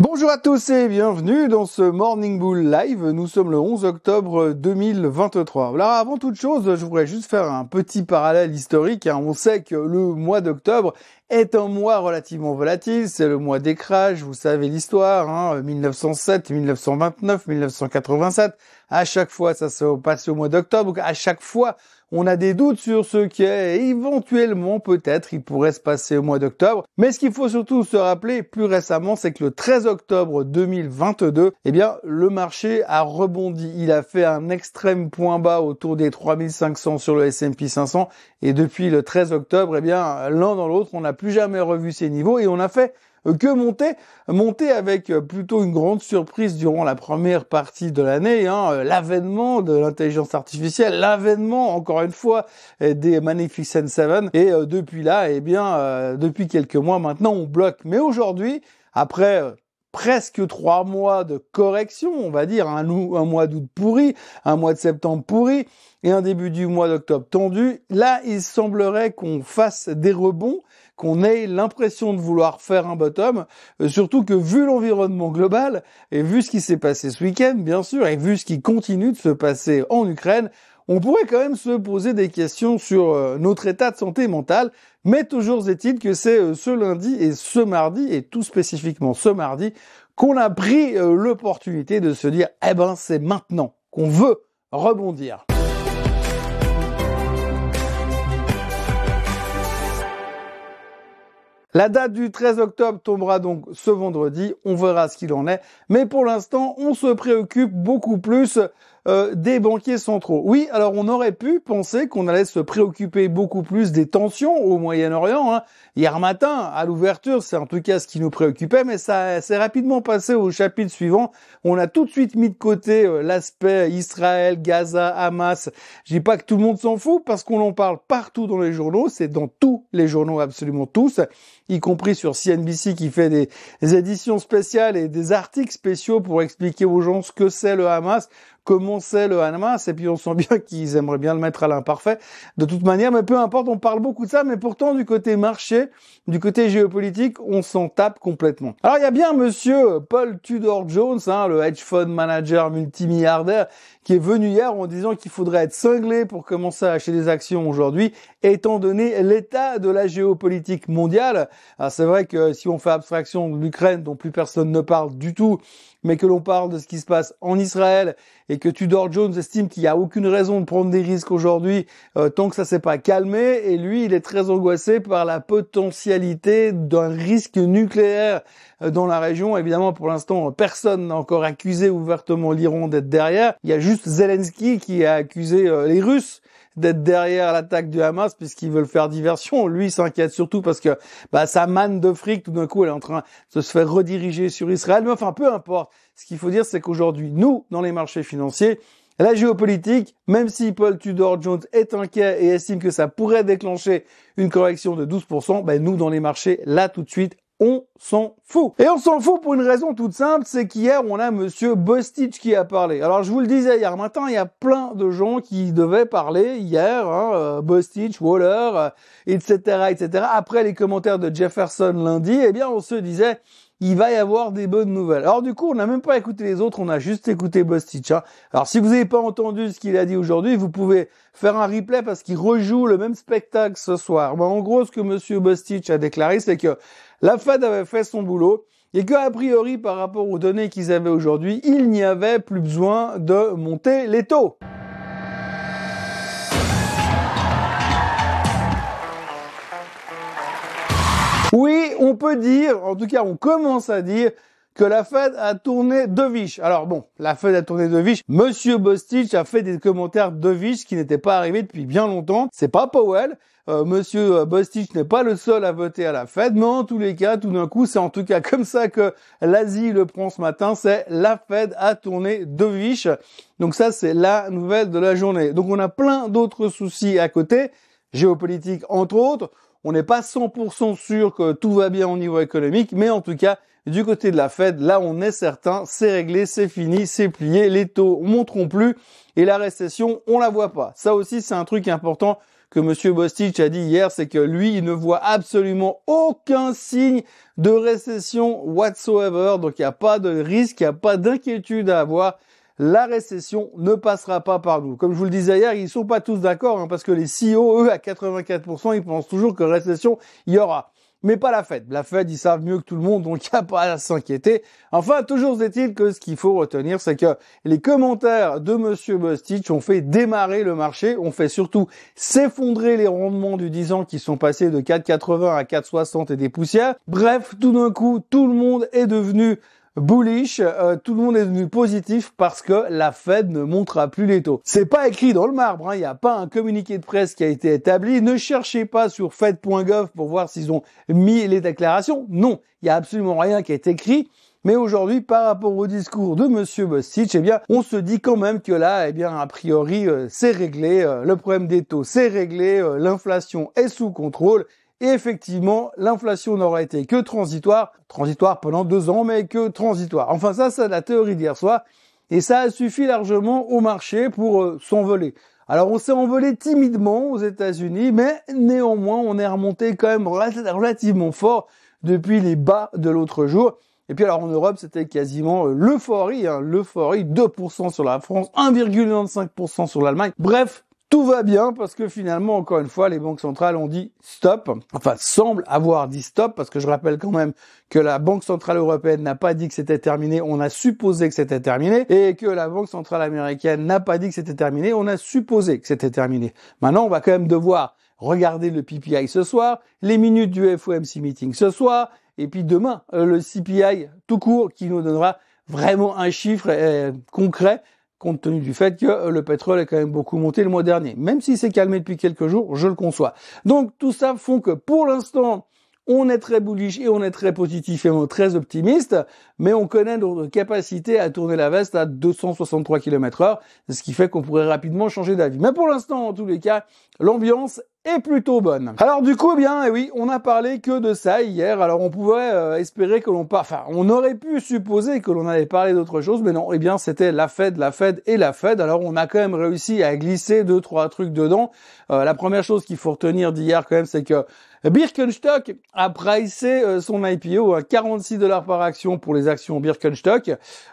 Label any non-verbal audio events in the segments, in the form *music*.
Bonjour à tous et bienvenue dans ce Morning Bull Live. Nous sommes le 11 octobre 2023. Alors avant toute chose, je voudrais juste faire un petit parallèle historique. Hein. On sait que le mois d'octobre est un mois relativement volatile. C'est le mois des crashs, vous savez l'histoire, hein, 1907, 1929, 1987. À chaque fois, ça se passe au mois d'octobre. À chaque fois, on a des doutes sur ce qui est éventuellement peut-être il pourrait se passer au mois d'octobre. Mais ce qu'il faut surtout se rappeler plus récemment, c'est que le 13 octobre 2022, eh bien, le marché a rebondi. Il a fait un extrême point bas autour des 3500 sur le S&P 500 et depuis le 13 octobre, eh bien, l'un dans l'autre, on n'a plus jamais revu ces niveaux et on a fait que monter, monter avec plutôt une grande surprise durant la première partie de l'année, hein, l'avènement de l'intelligence artificielle, l'avènement encore une fois des Magnificent Seven, et euh, depuis là, eh bien, euh, depuis quelques mois maintenant, on bloque. Mais aujourd'hui, après euh, presque trois mois de correction, on va dire, un, un mois d'août pourri, un mois de septembre pourri et un début du mois d'octobre tendu. Là, il semblerait qu'on fasse des rebonds, qu'on ait l'impression de vouloir faire un bottom, euh, surtout que vu l'environnement global et vu ce qui s'est passé ce week-end, bien sûr, et vu ce qui continue de se passer en Ukraine, on pourrait quand même se poser des questions sur euh, notre état de santé mentale, mais toujours est-il que c'est euh, ce lundi et ce mardi, et tout spécifiquement ce mardi, qu'on a pris l'opportunité de se dire, eh ben c'est maintenant qu'on veut rebondir. La date du 13 octobre tombera donc ce vendredi, on verra ce qu'il en est, mais pour l'instant on se préoccupe beaucoup plus euh, des banquiers centraux. Oui, alors on aurait pu penser qu'on allait se préoccuper beaucoup plus des tensions au Moyen-Orient. Hein. Hier matin, à l'ouverture, c'est en tout cas ce qui nous préoccupait, mais ça s'est rapidement passé au chapitre suivant. On a tout de suite mis de côté euh, l'aspect Israël, Gaza, Hamas. Je dis pas que tout le monde s'en fout parce qu'on en parle partout dans les journaux, c'est dans tous les journaux, absolument tous, y compris sur CNBC qui fait des éditions spéciales et des articles spéciaux pour expliquer aux gens ce que c'est le Hamas comment c'est le Hamas, et puis on sent bien *laughs* qu'ils aimeraient bien le mettre à l'imparfait. De toute manière, mais peu importe, on parle beaucoup de ça, mais pourtant du côté marché, du côté géopolitique, on s'en tape complètement. Alors il y a bien monsieur Paul Tudor Jones, hein, le hedge fund manager multimilliardaire, qui est venu hier en disant qu'il faudrait être cinglé pour commencer à acheter des actions aujourd'hui, étant donné l'état de la géopolitique mondiale. C'est vrai que si on fait abstraction de l'Ukraine, dont plus personne ne parle du tout, mais que l'on parle de ce qui se passe en Israël et que Tudor Jones estime qu'il n'y a aucune raison de prendre des risques aujourd'hui euh, tant que ça s'est pas calmé et lui il est très angoissé par la potentialité d'un risque nucléaire euh, dans la région. Évidemment pour l'instant personne n'a encore accusé ouvertement l'Iran d'être derrière. Il y a juste Zelensky qui a accusé euh, les Russes d'être derrière l'attaque du Hamas puisqu'ils veulent faire diversion. Lui s'inquiète surtout parce que bah, sa manne de fric tout d'un coup elle est en train de se faire rediriger sur Israël. Mais enfin peu importe. Ce qu'il faut dire c'est qu'aujourd'hui nous dans les marchés financiers la géopolitique, même si Paul Tudor Jones est inquiet et estime que ça pourrait déclencher une correction de 12%, ben nous dans les marchés, là tout de suite, on s'en fout. Et on s'en fout pour une raison toute simple, c'est qu'hier, on a monsieur Bostich qui a parlé. Alors, je vous le disais hier matin, il y a plein de gens qui devaient parler hier, hein, euh, Bostich, Waller, etc., euh, etc. Après les commentaires de Jefferson lundi, eh bien, on se disait, il va y avoir des bonnes nouvelles. Alors du coup, on n'a même pas écouté les autres, on a juste écouté Bostich. Hein. Alors si vous n'avez pas entendu ce qu'il a dit aujourd'hui, vous pouvez faire un replay parce qu'il rejoue le même spectacle ce soir. Mais en gros, ce que Monsieur Bostich a déclaré, c'est que la Fed avait fait son boulot et qu'a priori, par rapport aux données qu'ils avaient aujourd'hui, il n'y avait plus besoin de monter les taux. Oui, on peut dire, en tout cas on commence à dire que la Fed a tourné de viche. Alors bon, la Fed a tourné de viche. Monsieur Bostich a fait des commentaires de viche qui n'étaient pas arrivés depuis bien longtemps. C'est pas Powell. Euh, Monsieur Bostich n'est pas le seul à voter à la Fed, mais en tous les cas, tout d'un coup, c'est en tout cas *laughs* comme ça que l'Asie le prend ce matin. C'est la Fed a tourné de viche. Donc ça, c'est la nouvelle de la journée. Donc on a plein d'autres soucis à côté, géopolitique entre autres on n'est pas 100% sûr que tout va bien au niveau économique, mais en tout cas, du côté de la Fed, là on est certain, c'est réglé, c'est fini, c'est plié, les taux monteront plus et la récession, on la voit pas. Ça aussi, c'est un truc important que Monsieur Bostich a dit hier, c'est que lui, il ne voit absolument aucun signe de récession whatsoever. Donc il n'y a pas de risque, il n'y a pas d'inquiétude à avoir. La récession ne passera pas par nous. Comme je vous le disais hier, ils sont pas tous d'accord, hein, parce que les CEO, eux, à 84%, ils pensent toujours que récession, il y aura mais pas la Fed. La Fed, ils savent mieux que tout le monde, donc il n'y a pas à s'inquiéter. Enfin, toujours est-il que ce qu'il faut retenir, c'est que les commentaires de Monsieur Bostich ont fait démarrer le marché, ont fait surtout s'effondrer les rendements du 10 ans qui sont passés de 4,80 à 4,60 et des poussières. Bref, tout d'un coup, tout le monde est devenu bullish, euh, tout le monde est devenu positif parce que la Fed ne montrera plus les taux. C'est pas écrit dans le marbre, hein. il n'y a pas un communiqué de presse qui a été établi. Ne cherchez pas sur Fed.gov pour voir s'ils ont mis les déclarations. Non, il n'y a absolument rien qui est écrit. Mais aujourd'hui, par rapport au discours de Monsieur Bostich, eh bien, on se dit quand même que là, eh bien, a priori, euh, c'est réglé. Euh, le problème des taux, c'est réglé. L'inflation est sous contrôle. Et effectivement, l'inflation n'aura été que transitoire, transitoire pendant deux ans, mais que transitoire. Enfin, ça, c'est la théorie d'hier soir. Et ça a suffi largement au marché pour euh, s'envoler. Alors on s'est envolé timidement aux États-Unis, mais néanmoins on est remonté quand même relativement fort depuis les bas de l'autre jour. Et puis alors en Europe c'était quasiment euh, l'euphorie, hein, l'euphorie, 2% sur la France, 1,95% sur l'Allemagne. Bref, tout va bien parce que finalement, encore une fois, les banques centrales ont dit stop, enfin semblent avoir dit stop parce que je rappelle quand même que la Banque centrale européenne n'a pas dit que c'était terminé, on a supposé que c'était terminé, et que la Banque centrale américaine n'a pas dit que c'était terminé, on a supposé que c'était terminé. Maintenant, on va quand même devoir regarder le PPI ce soir, les minutes du FOMC meeting ce soir, et puis demain, euh, le CPI tout court qui nous donnera vraiment un chiffre euh, concret compte tenu du fait que euh, le pétrole est quand même beaucoup monté le mois dernier. Même s'il s'est calmé depuis quelques jours, je le conçois. Donc tout ça font que pour l'instant, on est très bullish et on est très positif et on est très optimiste, mais on connaît notre capacité à tourner la veste à 263 km heure, ce qui fait qu'on pourrait rapidement changer d'avis. Mais pour l'instant, en tous les cas, l'ambiance est plutôt bonne. Alors du coup, eh bien, eh oui, on n'a parlé que de ça hier. Alors on pouvait euh, espérer que l'on part, enfin, on aurait pu supposer que l'on allait parler d'autre chose, mais non. Eh bien, c'était la Fed, la Fed et la Fed. Alors on a quand même réussi à glisser deux trois trucs dedans. Euh, la première chose qu'il faut retenir d'hier quand même, c'est que Birkenstock a pricé euh, son IPO à 46 dollars par action pour les actions Birkenstock.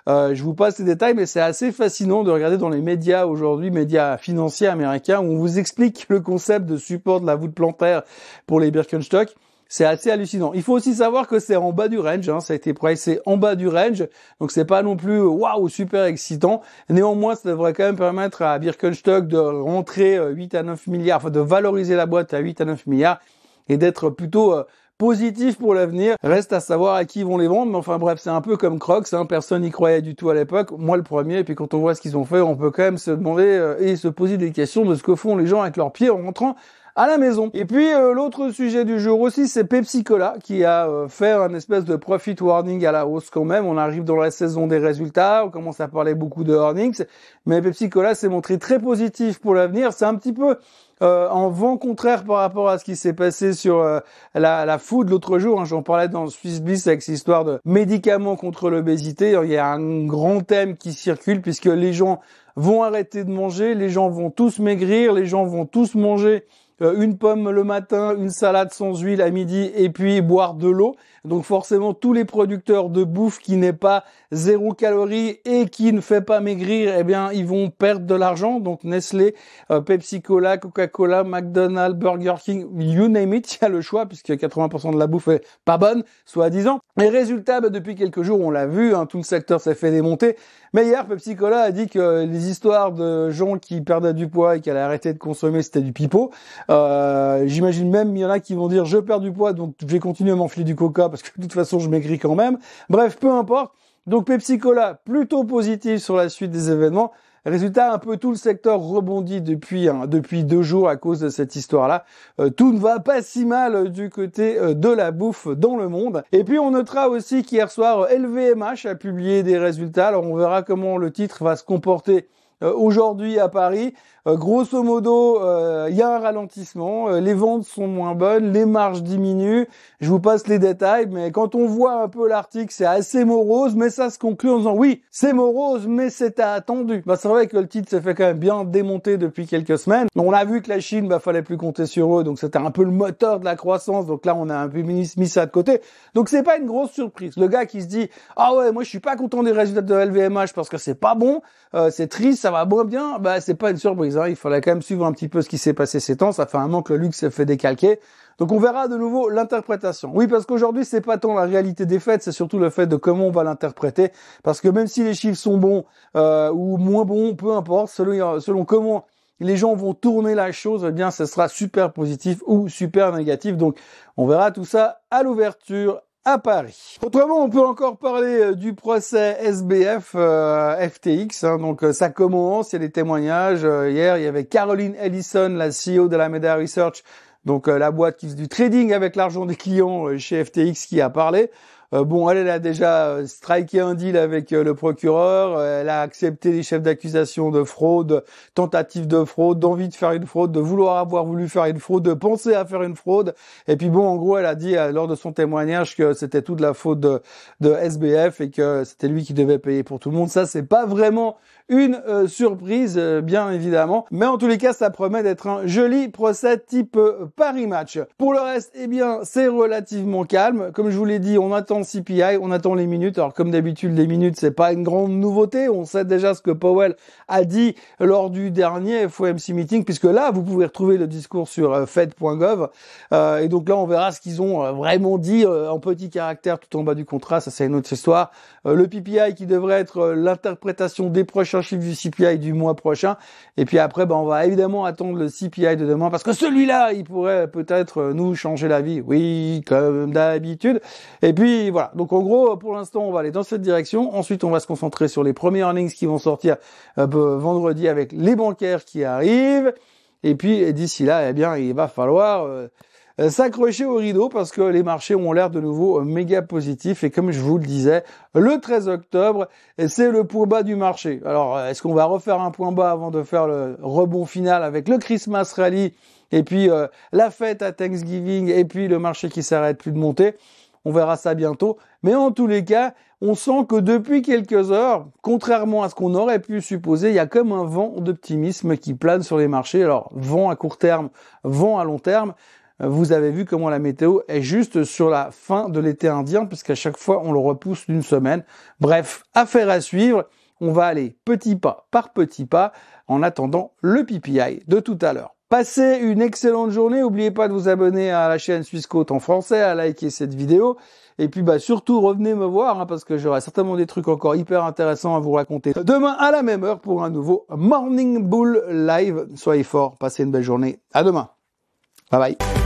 Euh, je vous passe les détails, mais c'est assez fascinant de regarder dans les médias aujourd'hui, médias financiers américains, où on vous explique le concept de support de la voûte plantaire pour les Birkenstock. C'est assez hallucinant. Il faut aussi savoir que c'est en bas du range, hein, ça a été pricé en bas du range, donc c'est pas non plus waouh super excitant. Néanmoins, ça devrait quand même permettre à Birkenstock de rentrer 8 euh, à 9 milliards, enfin de valoriser la boîte à 8 à 9 milliards et d'être plutôt euh, positif pour l'avenir. Reste à savoir à qui ils vont les vendre, mais enfin bref, c'est un peu comme Crocs, hein. personne n'y croyait du tout à l'époque, moi le premier, et puis quand on voit ce qu'ils ont fait, on peut quand même se demander euh, et se poser des questions de ce que font les gens avec leurs pieds en rentrant à la maison. Et puis euh, l'autre sujet du jour aussi, c'est Pepsi Cola qui a fait un espèce de profit warning à la hausse quand même. On arrive dans la saison des résultats, on commence à parler beaucoup de earnings, mais Pepsi Cola s'est montré très positif pour l'avenir. C'est un petit peu euh, en vent contraire par rapport à ce qui s'est passé sur euh, la, la food l'autre jour. Hein, J'en parlais dans Swiss Bliss avec cette histoire de médicaments contre l'obésité. Il y a un grand thème qui circule puisque les gens vont arrêter de manger, les gens vont tous maigrir, les gens vont tous manger euh, une pomme le matin, une salade sans huile à midi et puis boire de l'eau. Donc forcément tous les producteurs de bouffe qui n'est pas zéro calorie et qui ne fait pas maigrir, eh bien ils vont perdre de l'argent. Donc Nestlé, euh, Pepsi Cola, Coca-Cola, McDonald's, Burger King, you name it, il y a le choix puisque 80% de la bouffe est pas bonne, soit disant. Et résultat, bah, depuis quelques jours, on l'a vu, hein, tout le secteur s'est fait démonter. Mais hier, Pepsi Cola a dit que les histoires de gens qui perdaient du poids et qui allaient arrêter de consommer, c'était du pipeau. Euh, J'imagine même, il y en a qui vont dire, je perds du poids, donc je vais continuer à m'enfiler du coca parce que de toute façon, je maigris quand même. Bref, peu importe. Donc Pepsi Cola, plutôt positif sur la suite des événements. Résultat, un peu tout le secteur rebondit depuis hein, depuis deux jours à cause de cette histoire-là. Euh, tout ne va pas si mal du côté euh, de la bouffe dans le monde. Et puis on notera aussi qu'hier soir, LVMH a publié des résultats. Alors on verra comment le titre va se comporter euh, aujourd'hui à Paris. Euh, grosso modo, euh, il y a un ralentissement, euh, les ventes sont moins bonnes, les marges diminuent. Je vous passe les détails, mais quand on voit un peu l'article, c'est assez morose, mais ça se conclut en disant oui, c'est morose, mais c'était attendu. Bah, c'est vrai que le titre s'est fait quand même bien démonter depuis quelques semaines. On a vu que la Chine, bah, fallait plus compter sur eux, donc c'était un peu le moteur de la croissance. Donc là, on a un peu mis, ça de côté. Donc c'est pas une grosse surprise. Le gars qui se dit ah ouais, moi je suis pas content des résultats de LVMH parce que c'est pas bon, c'est triste, ça va moins bien, bah c'est pas une surprise. Il fallait quand même suivre un petit peu ce qui s'est passé ces temps. Ça fait un moment que le luxe s'est fait décalquer. Donc on verra de nouveau l'interprétation. Oui, parce qu'aujourd'hui, c'est pas tant la réalité des faits, c'est surtout le fait de comment on va l'interpréter. Parce que même si les chiffres sont bons euh, ou moins bons, peu importe, selon, selon comment les gens vont tourner la chose, eh bien, ce sera super positif ou super négatif. Donc, on verra tout ça à l'ouverture à Paris. Autrement, on peut encore parler euh, du procès SBF euh, FTX. Hein. donc euh, ça commence, il y a des témoignages. hier, il y avait Caroline Ellison, la CEO de la Meda Research, donc la boîte qui fait du trading avec l'argent des clients chez FTX, qui a parlé. Euh, bon, elle, elle a déjà euh, striké un deal avec euh, le procureur, elle a accepté les chefs d'accusation de fraude, tentative de fraude, d'envie de faire une fraude, de vouloir avoir voulu faire une fraude, de penser à faire une fraude. Et puis bon, en gros, elle a dit lors de son témoignage que c'était toute la faute de, de SBF et que c'était lui qui devait payer pour tout le monde. Ça, c'est pas vraiment une surprise, bien évidemment. Mais en tous les cas, ça promet d'être un joli procès type Paris Match. Pour le reste, eh bien, c'est relativement calme. Comme je vous l'ai dit, on attend CPI, on attend les minutes. Alors comme d'habitude, les minutes, c'est pas une grande nouveauté. On sait déjà ce que Powell a dit lors du dernier FOMC meeting, puisque là, vous pouvez retrouver le discours sur euh, Fed.gov. Euh, et donc là, on verra ce qu'ils ont euh, vraiment dit en petit caractère tout en bas du contrat. Ça, c'est une autre histoire. le PPI qui devrait être l'interprétation des prochains chiffres du CPI du mois prochain. Et puis après, ben, on va évidemment attendre le CPI de demain parce que celui-là, il pourrait peut-être nous changer la vie. Oui, comme d'habitude. Et puis, voilà. Donc en gros, pour l'instant, on va aller dans cette direction. Ensuite, on va se concentrer sur les premiers earnings qui vont sortir euh, vendredi avec les bancaires qui arrivent. Et puis d'ici là, eh bien, il va falloir euh, euh, s'accrocher au rideau parce que les marchés ont l'air de nouveau méga positifs. Et comme je vous le disais, le 13 octobre, c'est le point bas du marché. Alors, est-ce qu'on va refaire un point bas avant de faire le rebond final avec le Christmas Rally et puis la fête à Thanksgiving et puis le marché qui s'arrête plus de monter? On verra ça bientôt. Mais en tous les cas, on sent que depuis quelques heures, contrairement à ce qu'on aurait pu supposer, il y a comme un vent d'optimisme qui plane sur les marchés. Alors, vent à court terme, vent à long terme. Vous avez vu comment la météo est juste sur la fin de l'été indien, puisqu'à chaque fois, on le repousse d'une semaine. Bref, affaire à suivre. On va aller petit pas par petit pas en attendant le PPI de tout à l'heure. Passez une excellente journée. N'oubliez pas de vous abonner à la chaîne Suisse Côte en français, à liker cette vidéo. Et puis bah surtout revenez me voir hein, parce que j'aurai certainement des trucs encore hyper intéressants à vous raconter. Demain à la même heure pour un nouveau Morning Bull Live. Soyez forts, passez une belle journée. À demain. Bye bye.